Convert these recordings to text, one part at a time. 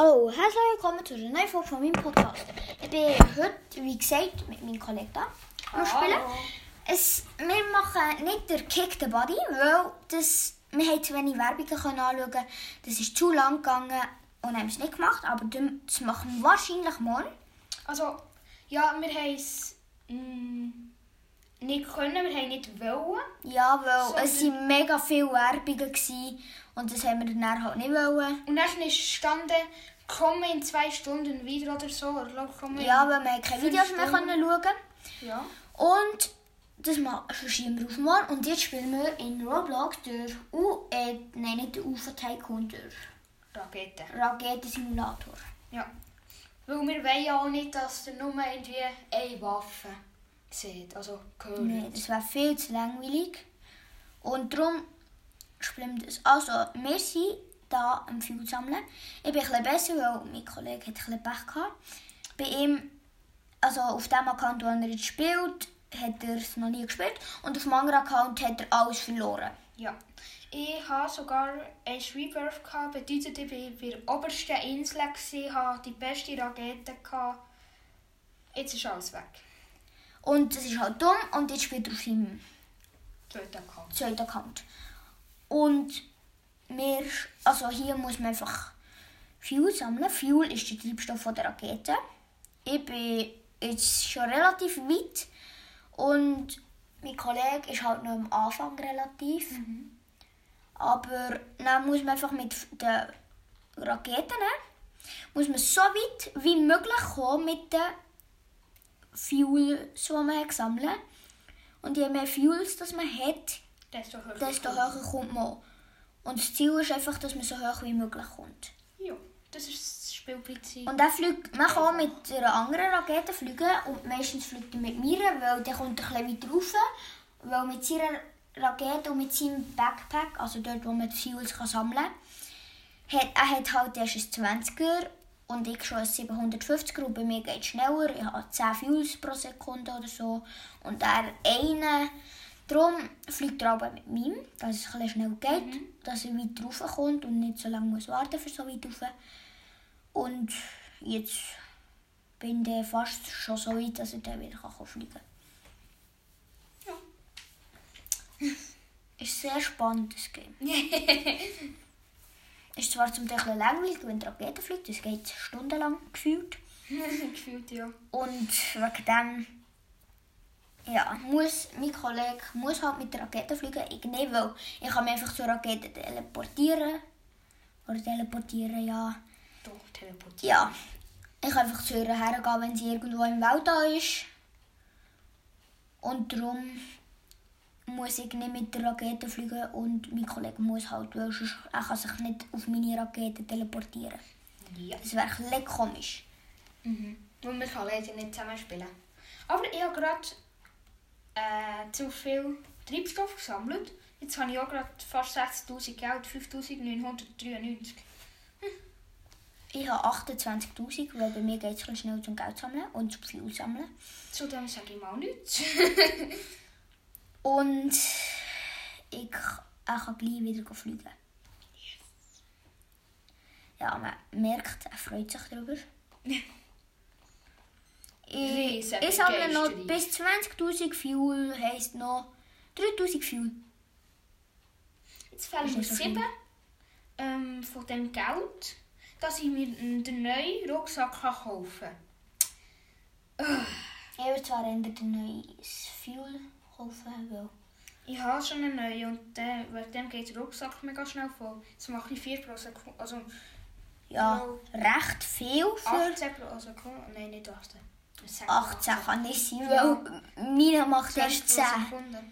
Hallo, herzlich willkommen zu einer neuen Folge von meinem Podcast. Ich bin heute, wie gesagt, mit meinem Kollegen da am Spielen. Es, wir machen nicht der Kick the Body, weil das, wir haben zu wenig Werbungen können anschauen Das ist zu lang gegangen und haben es nicht gemacht, aber das machen wir wahrscheinlich morgen. Also, ja, wir haben es mm, nicht können, wir haben nicht wollen. Ja, weil es waren mega viele Werbungen gewesen und das haben wir dann halt nicht wollen. Und dann ist gestanden, komme in zwei Stunden wieder oder so. Oder glaub, Ja, weil wir keine Videos mehr Stunden. können schauen Ja. Und das verschieben wir auf morgen. Und jetzt spielen wir in Roblox der U, äh, nein, nicht der UFO Tycoon, der Rakete. Raketensimulator. Ja. Weil wir wollen ja auch nicht, dass ihr nur irgendwie eine Waffe seht. Also, gehört. Nein, das wäre viel zu langweilig. Und darum wir das. Also, wir sind da am Fuel sammeln. Ich bin ein bisschen besser, weil mein Kollege hat ein Pech gehabt. Bei ihm, also auf dem Account, wo er jetzt spielt, hat er es noch nie gespielt. Und auf dem anderen Account hat er alles verloren. Ja. Ich hatte sogar ein Rebirth, gehabt, bedeutet, ich war bei der obersten Insel, gewesen, hatte die beste Rakete. Gehabt. Jetzt ist alles weg. Und das ist halt dumm und jetzt spielt er auf seinem Zweiter Account. zweiten Account. Und wir, also hier muss man einfach Fuel sammeln. Fuel ist der Treibstoff von der Rakete. Ich bin jetzt schon relativ weit und mein Kollege ist halt noch am Anfang relativ. Aber dann muss man einfach mit den Raketen muss man so weit wie möglich kommen mit den Fuels, die man gesammelt hat. Und je mehr Fuels das man hat, Desto höher. desto höher kommt man. Und das Ziel ist einfach, dass man so hoch wie möglich kommt. Ja, das ist das Spielprinzip. Und dann fliegt, man kann auch mit einer anderen Rakete fliegen und meistens fliegt er mit mir, weil der kommt ein bisschen weiter rauf. Weil mit seiner Rakete und mit seinem Backpack, also dort wo man die Fuels kann sammeln kann, hat, er hat halt erst ein 20er und ich schon ein 750er und bei mir geht es schneller. Ich habe 10 Fuels pro Sekunde oder so und er einen. Darum fliegt er aber mit mir, dass es ein schnell geht, dass er weit rauf kommt und nicht so lange muss warten für so weit rauf. Und jetzt bin ich fast schon so weit, dass ich dann wieder kann fliegen kann. Ja. Ist sehr spannend, das Game. Ist zwar zum Teil ein langweilig, wenn die Rakete fliegt, es geht stundenlang gefühlt. Gefühlt, ja. Und wegen dem ja, muss mein Kollege muss halt mit der Rakete fliegen. Ich nicht, weil ich kann mich einfach zur Rakete teleportieren. Oder teleportieren, ja. Doch, teleportiert. Ja, ich kann einfach zu ihr hergehen, wenn sie irgendwo im Wald da ist. Und darum muss ich nicht mit der Rakete fliegen und mein Kollege muss halt, weil sonst, er kann sich nicht auf meine Rakete teleportieren. Ja. Das wäre ein komisch. Mhm. Und wir können leider nicht zusammen spielen. Aber ich habe gerade äh, zu viel Treibstoff gesammelt. Jetzt habe ich auch gerade fast 6000 Geld, 5993. Ich habe 28'000, weil bei mir geht es schnell zum Geld sammeln und zum Fuel sammeln. Zudem sage ich mal nichts. Und ich kann gleich wieder fliegen. Ja, man merkt, er freut sich darüber. Ich, Riesen ich sammle noch Begeisterung. bis 20'000 Fuel, heisst noch 3'000 Fuel. Jetzt fehlen Ist mir nicht so schlimm. sieben ähm, von dem Geld, dass ich mir mm, den neuen Rucksack kann kaufen kann. Ich würde zwar eher den neues Fuel kaufen, weil... Ich habe schon einen neuen und äh, wegen dem geht der Rucksack mega schnell voll. Jetzt mache ich 4 pro Sekunde. Also Ja, Ja. recht viel für 18 pro Sekunde. Nein, nicht 18. Ich sage 18 kann nicht sein, Ja. weil meine macht 20 erst pro 10. Sekunde.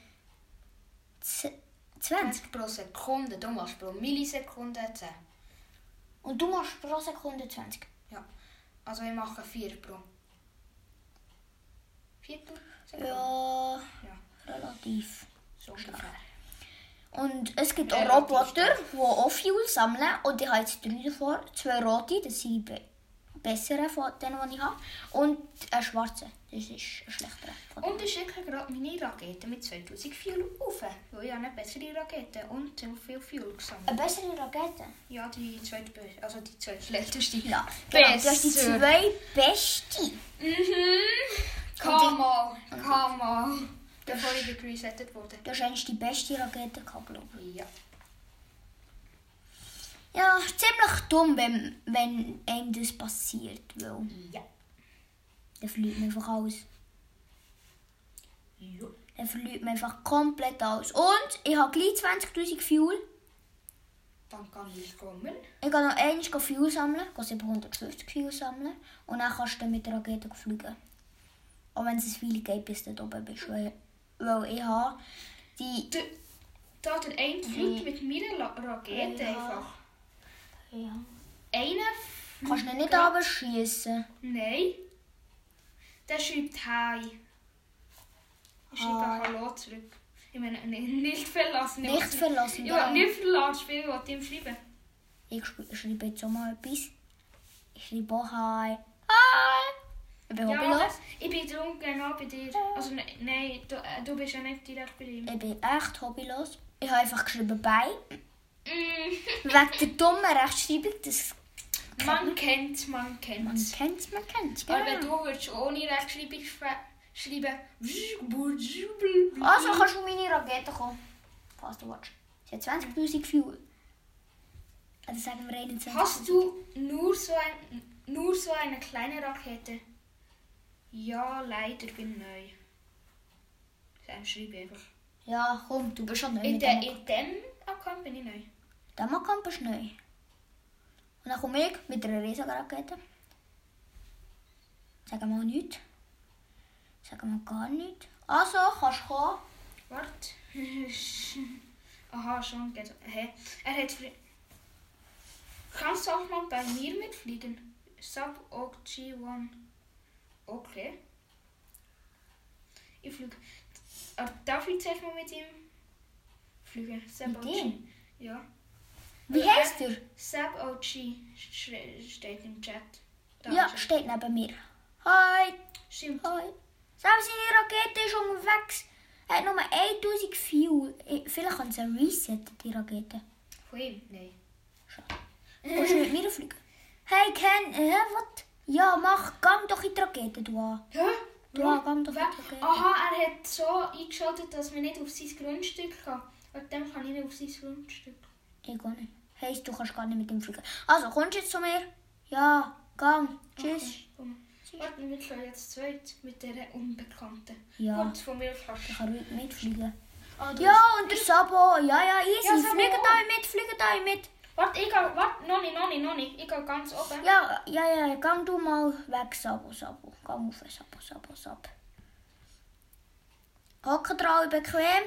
Z- 20. 20 pro Sekunde. Du machst pro Millisekunde 10. Und du machst pro Sekunde 20. Also ich mache 4 pro. 4 pro Sekunde? Ja, Ja. relativ. So ungefähr. Und es gibt auch Roboter, die auch Fuel sammeln. Und ich habe jetzt drei davon. Zwei rote, das sind besseren von denen, die ich habe. Und einen schwarzen. Das ist ein schlechterer. Und ich schicke gerade meine Rakete mit 2000 Fuel auf. Weil ich habe eine bessere Rakete und so viel Fuel gesammelt. eine bessere Rakete. Ja, die zweite, also die zweite schlechteste. Ja, genau. Du hast die zwei beste. Mhm. Come on, come on. Bevor ich geresettet wurde. Du hast eigentlich die beste Rakete gehabt, glaube ich. Ja. Ja, ziemlich dumm, wenn, wenn einem das passiert. Weil Ja. dann verliert man einfach alles. Ja. Dann verliert man einfach komplett alles. Und ich habe gleich 20'000 Fuel. Dann kann ich kommen. Ich gehe noch einmal Fuel sammeln, gehe 750 Fuel sammeln. Und dann kannst du mit der Rakete fliegen. Auch wenn es ein Weile geht, bis du da oben bist. Weil, weil ich habe die... Da der eine fliegt mit meiner Rakete Ja. einfach. Ja. Einer Kannst du ihn nicht abschießen? Nein. Der schreibt Hi. Ich schreibe Hi. Hallo zurück. Ich meine, nicht verlassen. Ich Nicht verlassen, Ich ja. nicht verlassen, ich will ihm schreiben. Ich schreibe- jetzt auch mal etwas. Ich schreibe auch Hi. Hi! Ich bin Ja, hobbylos. ich bin drum genau bei dir. Also ne- nein, du, äh, du bist ja nicht direkt bei ihm. Ich bin echt hobbylos. Ich habe einfach geschrieben bei. Mm. Wegen der dummen Rechtschreibung. Das, Man kennt, man man kennt. kennt es, man kennt es. Aber wenn Genau. du würdest ohne Rechtschreibung schre- schreiben. Also kannst du meine Rakete kommen. Du willst. Sie hat 20'000 Fuel. Also sagen wir 21. Hast du nur so, ein, nur so eine kleine Rakete? Ja, leider bin neu. Dann schreibe einfach. Ja, komm, du bist schon neu. In, de, dem in dem Account bin ich neu. Du neu. Und dann komme ich mit einer riesigen Rakete. Sagen wir nichts. Sagen wir gar nichts. Also, kannst du kommen. Warte. Aha, schon geht. Hä? Er hat. Kannst du auch mal bei mir mitfliegen? Sub OG1. Okay. Ich fliege. Ah, Darf ich zuerst mal mit ihm fliegen? Sub Mit ihm? Ja. Wie Ja. heißt der? Sub OG steht im Chat. Da Ja, er. steht neben mir. Hi. Stimmt. Hi. Selbst seine Rakete ist unterwegs. Er hat nur 1000 Fuel. Ich- Vielleicht kann sie resetten, die Rakete. Von ihm? Nein. Kannst du mit mir fliegen? Hey Ken, hä, was? Ja, mach, gang doch in die Rakete, du an. Hä? Ja, gang doch in die Rakete. Aha, er hat so eingeschaltet, dass man nicht auf sein Grundstück kann. Und dann kann ich nicht auf sein Grundstück. Ich gar nicht. Heisst, du kannst gar nicht mit ihm fliegen. Also, kommst du jetzt zu mir? Ja, gang. Tschüss. Okay, komm. Warte, wir können jetzt zweit mit der Unbekannten. Ja. Gut, von mir kannst Ich kann mitfliegen. Ah, Ja, und der Sabo. Ja, ja, easy. Ja, fliegen da mit, fliegen da mit. Warte, ich gehe. Warte, noch nicht, noch nicht, noch nicht. Ich gehe ganz oben. Ja, ja, ja, gang du mal weg, Sabo, Sabo. Gang auf, Sabo, Sabo, Sabo. Hocken drauf, bequem?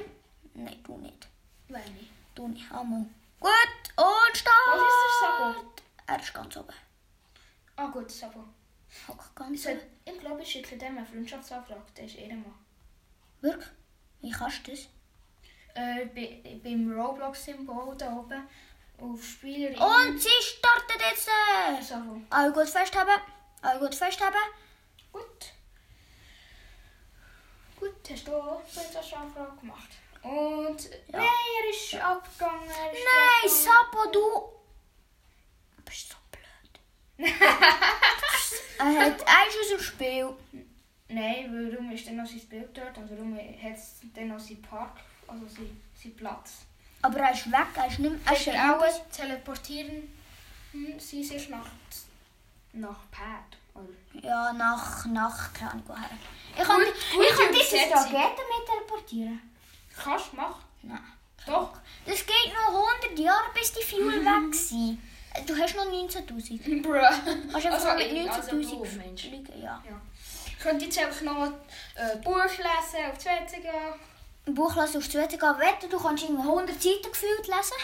Nein, du nicht. Wenn nicht. Du nicht, einmal. Gut, und Start. Was ist der Sabo? Er ist ganz oben. Ah, gut, Sabo. Ich, ganz soll, oben. ich glaube, ich schicke dem eine Freundschaftsanfrage. Der ist eh mal. Wirklich? Wie kannst du das? Äh, bei, beim Roblox-Symbol da oben. Auf Spielerin. Und sie startet jetzt. Sabo. Alle gut festhalten. Alle gut festhalten. Gut. Gut, hast du auch Freundschaftsanfrage gemacht? Und. Ja. Nein, er ist abgegangen. Er ist Nein. Sabo, du. Bist so blöd. er hat eins aus dem Spiel. Nein, warum ist denn noch sein Bild dort und warum hat es dann noch seinen Park, also sein, sein Platz? Aber er ist weg, er ist nicht mehr. Er ist du auch teleportieren hm, sie sich nach, nach Pad? Oder? Ja, nach, nach, keine Ahnung woher. Ich kann, ich kann diese Übersetzung. Rakete mit teleportieren. Kannst du machen? Nein. Doch. Das geht noch 100 Jahre, bis die Fuel weg sind. Du hast noch 19.000. Bruh. Kannst einfach Also, mit ich- also du, 19.000 Mensch. fliegen, ja. Ja. Ich könnte jetzt einfach noch ein äh, Buch lesen auf 20 Jahre. Ein Buch lesen auf zweite gehen wetten, du kannst irgendwie 100 Seiten gefühlt lesen.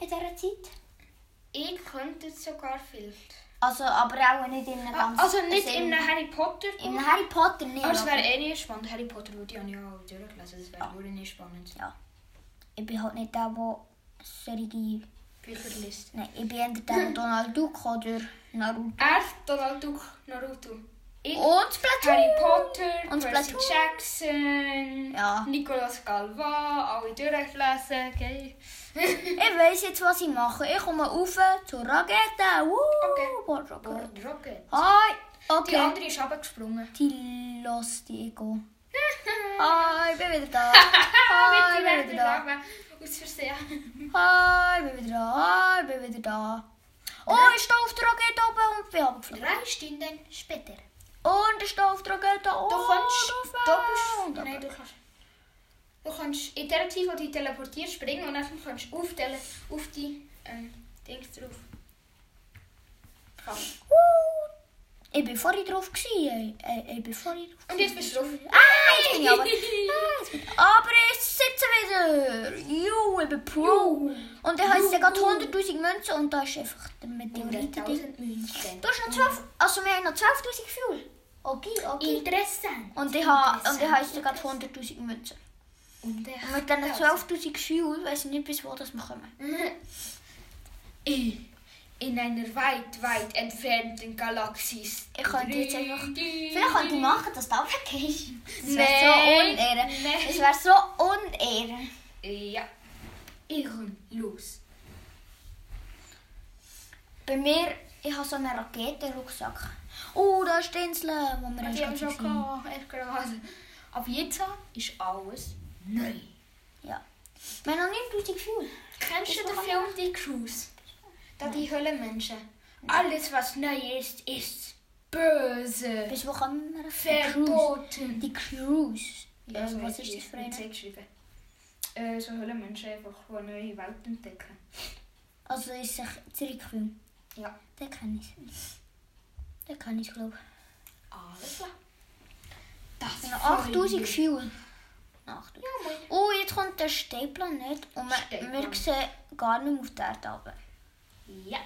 In dieser Zeit. Ich könnte es sogar viel. Also, aber auch nicht in einem ganz... Also nicht also in einem Harry Potter In Buch. Harry Potter nicht. Aber es wäre eh nicht spannend. Harry Potter würde ich ja nicht auch durchlesen. Das wäre nur nicht spannend. Ja. Ich bin halt nicht der, der solche Bücherliste. Nein, ich bin entweder Donald Duck oder Naruto. Er, Donald Duck, Naruto. Ich, Und Splatoon! Harry Potter, Und Percy. Jackson, Ja. Nicolas Galva, alle durchlesen, gell? Ich weiss jetzt, was ich mache. Ich komme rauf zur Rakete. Woo! Okay. Board Rocket. Board Rocket. Hi! Die Okay. andere ist runtergesprungen. Die los die Ego. Hi, ich bin wieder da. Hi, ich bin wieder da. Aus Versehen. Hi, ich bin wieder da. Hi, ich bin wieder da. Oh, ich stehe auf der Rakete oben und bin abgeflogen. Drei Stunden später. Und ich stehe auf der Rakete. Oh, Du kannst, drauf. du bist, nein, du kannst, du kannst in der Zeit, wo du teleportierst, springen und dann kannst du auf, tele, auf die ähm, Dings drauf. Uh, ich bin vorhin drauf. Gewesen. Äh, ich bin vorhin drauf. Und jetzt bist du drauf. Ah, jetzt bin ich aber. Ah, ich, aber ich sitze wieder. Ju, ich bin Pro. Und ich habe jetzt gerade 100'000 Münzen und da ist einfach der Meteoriten-Ding. 100.000 Münzen. Du hast noch 12, also wir haben noch 12'000 Fuel. Okay, okay. Interessant. Und ich habe und gerade 100'000 Münzen. Und Und mit diesen 12'000 Fuel weiß ich nicht, bis wo das wir kommen. In, in einer weit, weit entfernten Galaxie. Ich könnte jetzt einfach... Vielleicht könnte ich machen, dass du da weggehst. Das wäre so unehre. Das wäre so unehre. Ja. Ehrenlos. Bei mir, ich habe so einen Raketenrucksack. Oh, da ist die Insel, wo wir erst schon echt gerade. Ab jetzt ist alles neu. Ja. Wir haben noch 9000 Fuel. Kennst du den Film Die Cruise? Da die Höhlenmenschen. Alles, was neu ist, ist böse. Bis wo kommen wir? Verboten. Die Cruise. Ja, so äh, was ist das für eine? Äh, so Höhlenmenschen einfach, die neue Welt entdecken. Also ist sich zurückgefilmt. Ja. Den kenne ich. Den kenne ich, glaube ich. Alles klar. Das Ja, freut 8000 mich. Fuel. 8000. Ja, moin. Oh, jetzt kommt der Steinplanet und wir, Steinplanet. wir sehen gar nicht mehr auf der Erde runter. Ja.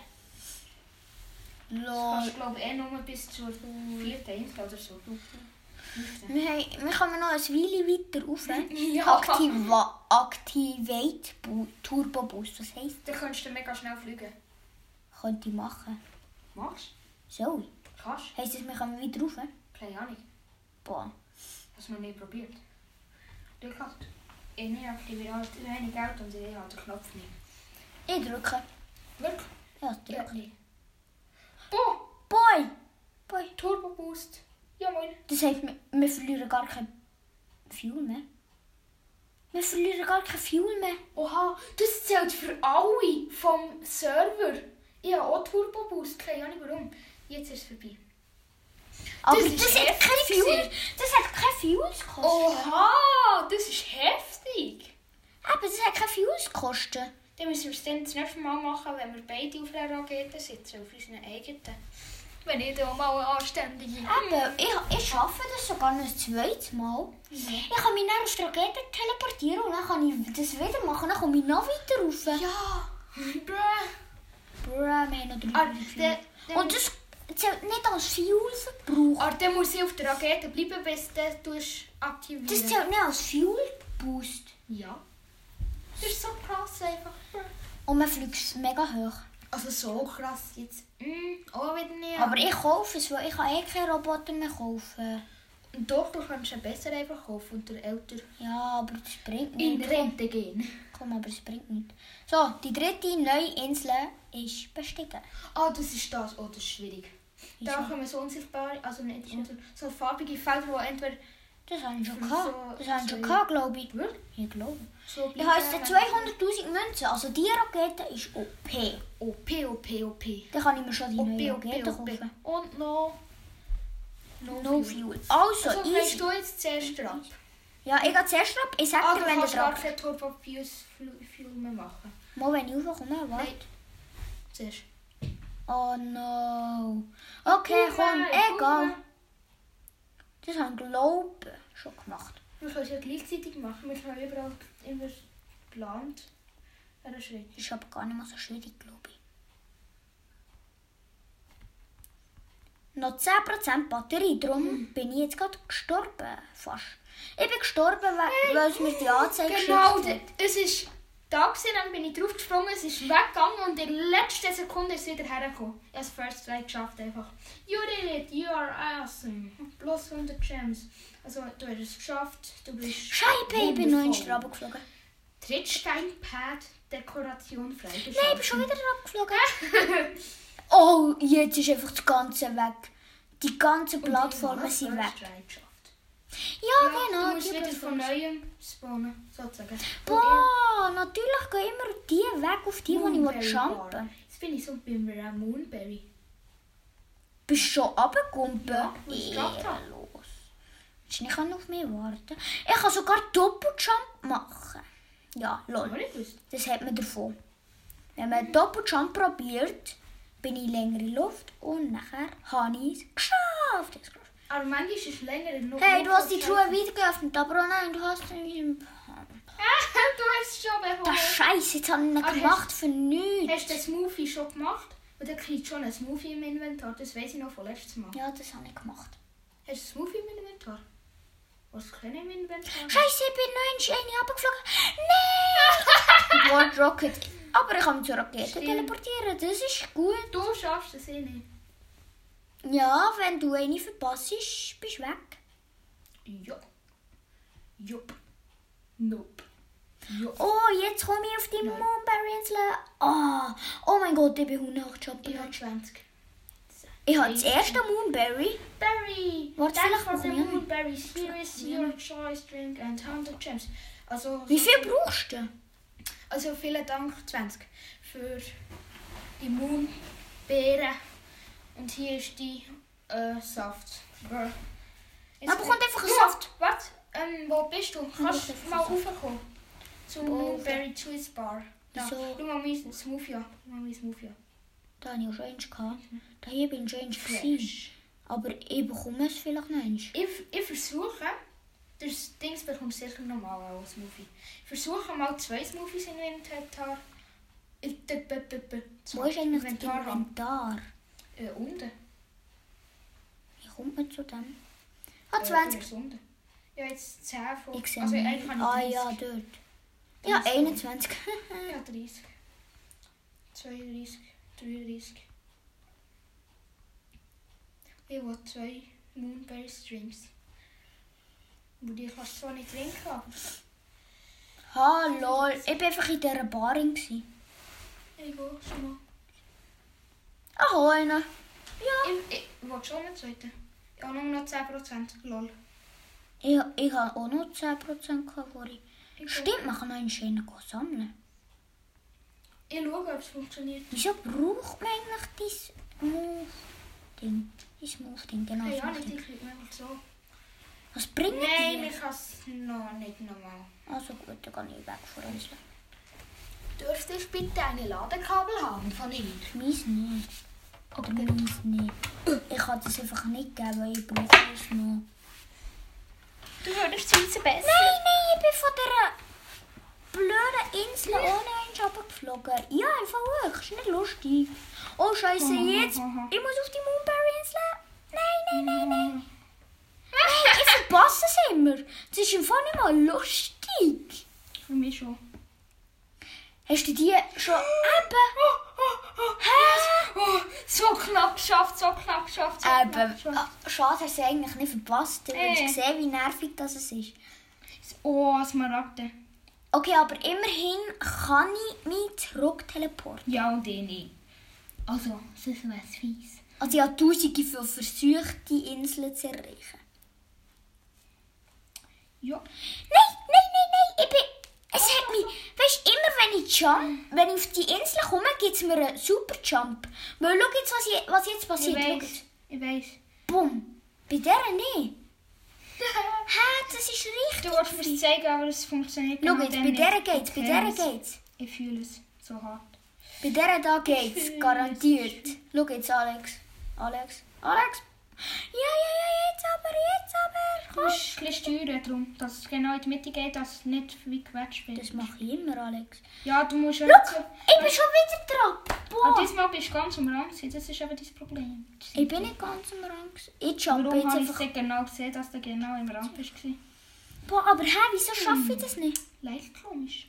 Lol. Kannst glaube eh nur bis zur vierten Insel oder so. Wir, haben, wir kommen noch ein Weile weiter rauf. Ja. Activa, Activate Bu Turbo Boost. Was heisst Dann kannst du mega schnell fliegen. das? Könnte ich machen. Machst So. Kannst Heisst das, wir kommen weiter rauf? Keine Ahnung. Boah. Hast du noch nie probiert? Du kannst. Ich nicht aktiviert, halt wenig Geld und ich habe den Knopf nicht. Ich drücke. Wirklich? Ja, ich Ja, drücke. nicht. Boah! Boy! Boy. Turbo Boost. Ja, moin. Das heisst, wir, wir verlieren gar kein Fuel mehr. Wir verlieren gar kein Fuel mehr. Oha, das zählt für alle vom Server. Ich habe auch Turbo Boost, keine Ahnung warum. Jetzt ist es vorbei. Aber Das das, ist hat kein heftig Fuel. Das hat kein Fuel gekostet. Oha, das ist heftig. Aber das hat kein Fuel gekostet. Dann müssen wir es dann das nächste Mal machen, wenn wir beide auf einer Rakete sitzen, auf unseren eigenen. Wenn ich da mal eine anständige... Aber ich, ich schaffe das sogar noch ein zweites Mal. Ich kann mich dann auf die Rakete teleportieren und dann kann ich das wieder machen. Dann komme ich noch weiter rauf. Ja. Bruh. Bruh, wir haben noch drei Ah, der- der- Und das zählt nicht als Fuel-Verbrauch. Aber dann muss ich auf der Rakete bleiben, bis du das aktivieren. Das zählt nicht als Fuel-Boost. Ja. Das ist so krass einfach. Und man fliegt mega hoch. Also so krass jetzt. Mm, auch wieder nicht. Aber ich kaufe es, weil ich kann eh keinen Roboter mehr kaufen. Doch, du kannst ihn besser einfach kaufen und der älter Ja, aber das bringt in nichts. Rente gehen. Komm, aber es bringt nichts. So, die dritte neue Insel ist bestiegen. Ah, das ist das. Oh, das ist schwierig. Da Wieso? kommen so unsichtbare, also nicht unsichtbare, so farbige Felder, die entweder Das haben wir schon So- gehabt. Das haben wir schon so- gehabt, glaube ich. Wirklich? Ich glaube. so Ich habe jetzt 200'000 Münzen. Also die Rakete ist OP. OP, OP, OP. Dann kann ich mir schon die OP, neue Rakete OP. kaufen. Und noch... No Fuel. Also, Also, easy. du jetzt zuerst ab? Ja, ich gehe zuerst ab. Ich sage Ah, dir, du wenn du kannst gar dran keine Turbo Filme machen. Mal, wenn ich raufkomme, was? Nein. Zuerst. Oh no. Okay, komm, egal. Das haben glaube ich schon gemacht. Wir können es ja gleichzeitig machen. Wir können überall immer geplant. Einen Schritt. Das ist aber gar nicht mal so schwierig, glaube ich. Noch 10% Batterie, darum bin ich jetzt gerade gestorben. Fast. Ich bin gestorben, weil, weil es mir die Anzeige Genau, geschickt hat. es ist da gewesen, dann bin ich draufgesprungen, es ist weggegangen und in der letzten Sekunde ist es wieder hergekommen. Ich habe das First Try geschafft einfach. You did it, you are awesome. Plus 100 Gems. Also du hast es geschafft, du bist Scheibe, ich bin noch in den geflogen. Trittsteinpad, Dekoration Nein, ich bin freigeschaltet. schon wieder abgeflogen. oh, jetzt ist einfach das Ganze weg. Die ganzen Plattformen sind weg. Ja, genau. Du musst die wieder von neuem spawnen, sozusagen. Boah, natürlich gehen immer die weg auf die, wo ich Moonberry will jumpen Jetzt bin ich so beim Moonberry. Bist du schon runtergekommen? Ja, ich habe. Ehrenlos. Hättest du nicht auf mich warten Ich kann sogar Doppeljump machen. Ja, lol. Ich. Das hat man davon. Wenn man Doppeljump probiert, bin ich länger in Luft und nachher habe ich es geschafft. Aber manchmal ist es länger in Luft. Hey, du hast die Truhe wieder geöffnet, aber oh nein, du hast sie nicht. du hast es schon bekommen. Das Scheiße, jetzt habe ich ihn Ah, gemacht für nichts. Hast du den Smoothie schon gemacht? Und dann kriegt schon ein Smoothie im Inventar. Das weiß ich noch von letztes Mal. Ja, das habe ich gemacht. Hast du ein Smoothie im Inventar? Was kann ich im Inventar? Scheiße, ich bin noch in Shiny runtergeflogen. Nein! World Rocket. Aber ich kann mich zur Rakete teleportieren, das ist gut. Du schaffst es eh nicht. Ja, wenn du eine verpasst, bist du weg. Ja. Jupp. Nope. Jupp. Oh, jetzt komme ich auf die Nein. Moonberry-Insel. Oh, oh mein Gott, ich bin 108 Ich habe Jumpen. 20. Ich habe das erste Moonberry. Berry! Warte, vielleicht probieren wir. moonberries. Here is your choice drink and 100 gems. Also, Wie viel brauchst du? Also vielen Dank, 20, für die Moonbeeren. Und hier ist die äh, Saft. Bekommt einfach einen Ja, Saft. Warte, ähm, wo bist du? Kannst bekommt du mal raufkommen? Zum Moonberry Juice Bar. Da. Schau mal mein Smoothie. Schau mal mein Smoothie. Da habe ich schon eins gehabt. Da hier bin ich eins. Fresh. Aber ich bekomme es vielleicht noch eins. Ich, ich versuche, das Ding bekommst du sicher normal auch als Smoothie. Ich versuche mal zwei Smoothies in Inventar. in- b- b- b- b- Wo ist eigentlich das Inventar. Inventar? Äh, unten. Wie kommt man zu dem? Ah, Äh, 20. du bist unten. Ja, jetzt 10 von. Ich sehe also eigentlich habe Ah ich 30. ja, dort. Ja, 30. 21. Ja, 30. 32, 33. Ich will zwei Moonberry Strings. Aber die kannst du zwar nicht trinken, aber Hallo, ich war einfach in dieser gewesen. ich will schon mal. Aha, einer. Ich, ich will schon einen zweiten. Ich habe nur noch 10%. Lol. Ich, ich habe auch noch 10% gehabt vorhin. Stimmt, kann noch einen schönen sammeln. Ich schaue, ob es funktioniert. Wieso braucht man eigentlich dieses Move-Ding? Dieses Move-Ding, genau. Hey, das ja, nicht, ich kriege einfach so. Was bringen Nein, die? ich kann es noch nicht normal. Also gut, dann gehe ich weg von uns. Dürfte ich bitte eine Ladekabel haben von Ihnen? Meins nicht. Oder meins nicht. Ich kann das einfach nicht geben, weil ich brauche es noch. Du würdest es besser. Nein, nein, ich bin von dieser blöden Insel ohne einen runtergeflogen. Ja, einfach hoch. Ist nicht lustig. Oh, Scheiße, jetzt. Ich muss auf die Moonberry-Insel. Nein, nein, nein, nein. Nein, ich verpasse es immer. Das ist Fall nicht mal lustig. Für mich schon. Hast du die schon eben? Hä? Oh, so knapp geschafft, so knapp geschafft, so knapp Eben. geschafft. Ah, Schade, hast du eigentlich nicht verpasst. Du hast gesehen, wie nervig das ist. Oh, Smaragde. Okay, aber immerhin kann ich mich zurück teleporten. Ja, und ich nicht. Also, das ist was fies. Also ich habe tausende von versucht, die Insel zu erreichen. Ja. Nein, nein, nein, nein, ich bin... Es hat mich... Weißt immer wenn ich jump, wenn ich auf die Insel komme, gibt es mir einen super Jump. Weil schau jetzt, was, je- was jetzt Ich passiert. Schau weiß. Ich weiß. Bumm. Bei der nicht. Hä, das ist richtig. Du wolltest mir zeigen, aber es funktioniert Schau genau jetzt, bei der nicht. geht's, bei Ich der geht's. Ich fühle es so hart. Bei der da geht's, garantiert. Schau jetzt, Alex. Alex. Alex. Ja, ja, ja, jetzt aber, jetzt aber. Du musst ein bisschen steuern, darum, dass es genau in die Mitte geht, dass es nicht wie gequetscht wird. Das mache ich immer, Alex. Ja, du musst Schau, so... ich bin schon wieder dran. Aber Boah. diesmal bist du ganz am Rand, gewesen, das ist eben dein Problem. Ich bin nicht ganz am Rang. gewesen. Ich jump Warum jetzt einfach. nicht genau gesehen, dass du genau im Rand bist? Boah, aber hä, wieso schaffe ich das nicht? Leicht komisch.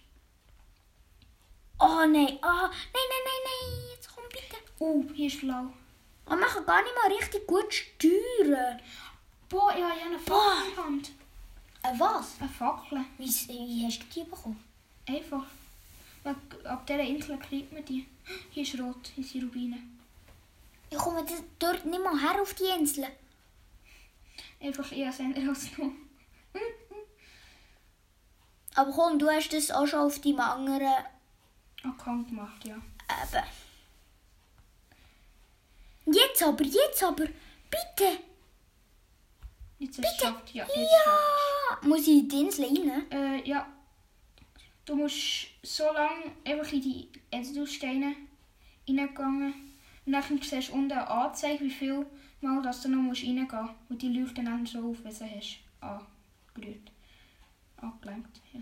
Oh nein, ah, nein, nein, nein, nein, jetzt komm bitte. Oh, hier ist blau. Man kann gar nicht mal richtig gut steuern. Boah, ja, ich habe eine Fackel in der Hand. Äh, was? Eine Fackel. Wie, wie hast du die bekommen? Einfach. Ab dieser Insel kriegt man die. Hier ist rot, hier sind Rubine. Ich komme dort nicht mal her auf die Insel. Einfach eher Sender rausgenommen. Aber komm, du hast das auch schon auf deinem anderen Account gemacht, ja. Eben. Jetzt aber, jetzt aber, bitte. Jetzt es geschafft. Ja, jetzt Ja. Muss ich Insel rein? Äh, ja. Du musst so lange einfach in die Edelsteine reingegangen. Und dann siehst du unten eine Anzeige, wie viel Mal dass du noch musst reingehen musst. Und die läuft dann so auf, du sie hast angerührt. Angelenkt. Ja.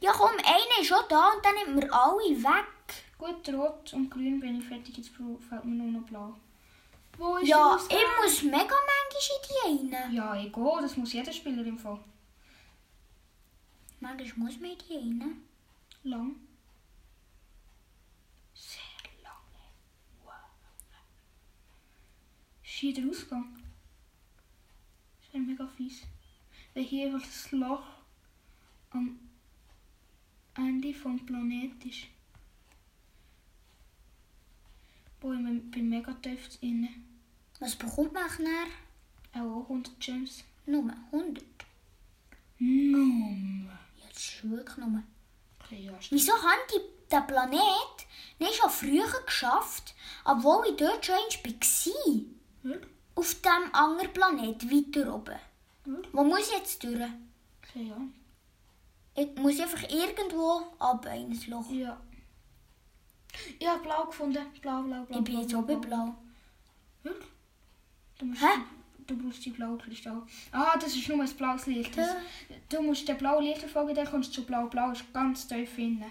Ja komm, einer ist schon da und dann nehmen wir alle weg. Gut, rot und grün bin ich fertig. Jetzt fällt mir nur noch blau. Wo ist Ja, ich muss mega manchmal in die rein. Ja, gehe. Das muss jeder Spieler im Fall. Manchmal muss man in die rein. Lang. Sehr lange. Wow. Ist hier der Ausgang? Das wäre mega fies. Wenn hier einfach das Loch am Ende vom Planet ist. Boah, ich bin mega tief drin. Was bekommt man nachher? Auch 100 Gems. Nur 100. Numm. Ja, das ist wirklich nur. Okay, ja. Wieso haben die den Planet nicht schon früher geschafft, obwohl ich dort schon war? Wirklich? Auf dem anderen Planet, weiter oben. Wirklich? Wo muss ich jetzt durch? Okay, ja. Ich muss einfach irgendwo ab in ein Loch. Ja. Habe blau gefunden. Blau, blau, blau. Ich bin jetzt oben blau. Wirklich? Du musst, Hä? Du brauchst die blaue Kristall. Ah, das ist nur ein blaues Licht. Das, du musst den blauen Licht folgen, dann kommst du zu blau. Blau ist ganz tief innen.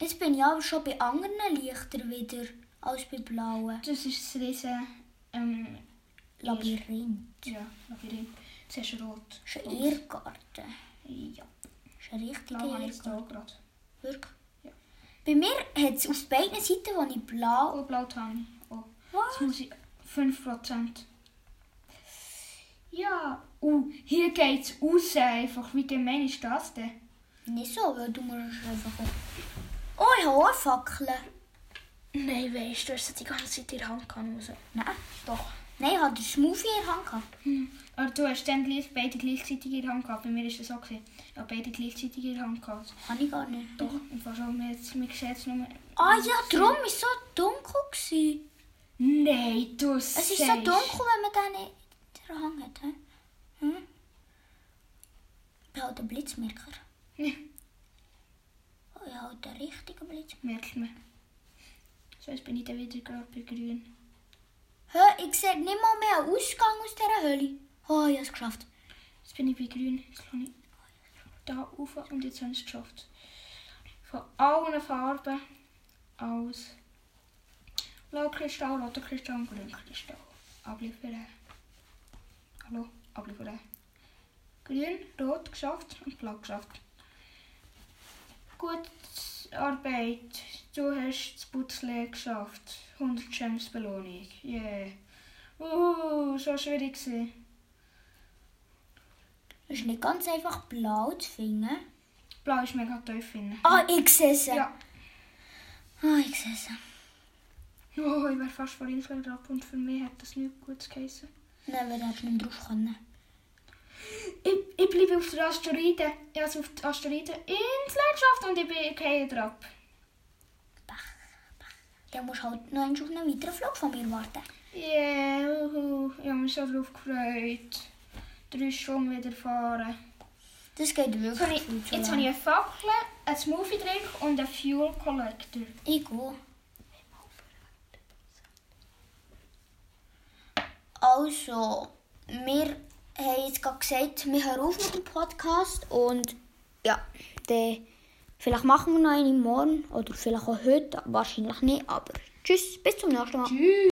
Jetzt bin ich aber schon bei anderen Lichtern wieder als bei blauen. Das ist das riesen ähm, Labyrinth. Ja, Labyrinth. Das ist rot. Das ist ein Irrgarten. Ja, Das ist ein richtiger blau habe ich jetzt auch gerade. Wirklich. Ja. Bei mir hat es auf beiden Seiten, wo ich blau... Oh, blau habe. Oh. Was? Jetzt muss ich 5%. Ja. Uh, hier geht es raus einfach. Wie gemein ist das denn? Nicht so, weil du musst einfach... Oh, ich habe auch eine. Nein, weißt du, du hast sie die ganze Zeit in der Hand gehabt. Also. Nein. Doch. Nein, ich hatte den Smoothie in der Hand. gehabt. Hm. Aber du hast dann beide gleichzeitig in der Hand gehabt. Bei mir ist das so. Gewesen. Ich habe beide gleichzeitig in der Hand gehabt. Kann ich gar nicht. Doch. Und wir, jetzt- wir sehen es nur... Ah ja, darum war es so dunkel. Gewesen. Nein, du Es ist so dunkel, wenn man den nicht in der Hand hat. hä? Hm? Ich bin halt ein Blitzmerker. Ja, Oh, ich habe halt einen richtigen Blitz. merkt man. So, jetzt bin ich dann wieder gerade bei grün. Hä, ich sehe nicht mal mehr einen Ausgang aus dieser Höhle. Oh, ich habe es geschafft. Jetzt bin ich bei grün. Jetzt kann ich da rauf und jetzt habe ich es geschafft. Von allen Farben aus Blaukristall, roter Kristall und grüner Kristall. Abliefern. Hallo, abliefern. Grün, rot geschafft und blau geschafft. Gute Arbeit. Du hast das Putzle geschafft. 100 Gems Belohnung. Yeah. Uh, so schwierig gewesen. Es ist nicht ganz einfach blau zu finden. Blau ist mega tief finden. Ah, ich sehe sie. Ja. Ah, ich sehe sie. Oh, ich wäre fast vor Insel gehabt und für mich hat das nicht gut geheißen. Nein, wir hätten nicht drauf können. Ich, ich bleibe auf der Asteroiden. Es auf der Asteroideninsel und ich bin kein drauf. Dann musst du halt noch auf einen weiteren Flug von mir warten. Yeah, ich habe mich so drauf gefreut. Drei Stunden wieder fahren. Das geht wirklich zu jetzt habe ich eine Fackel, einen Smoothie Drink und einen Fuel Collector. Ich gehe. Also, wir haben jetzt gerade gesagt, wir hören auf mit dem Podcast und ja, dann vielleicht machen wir noch einen morgen oder vielleicht auch heute, wahrscheinlich nicht, aber tschüss, bis zum nächsten Mal. Tschüss.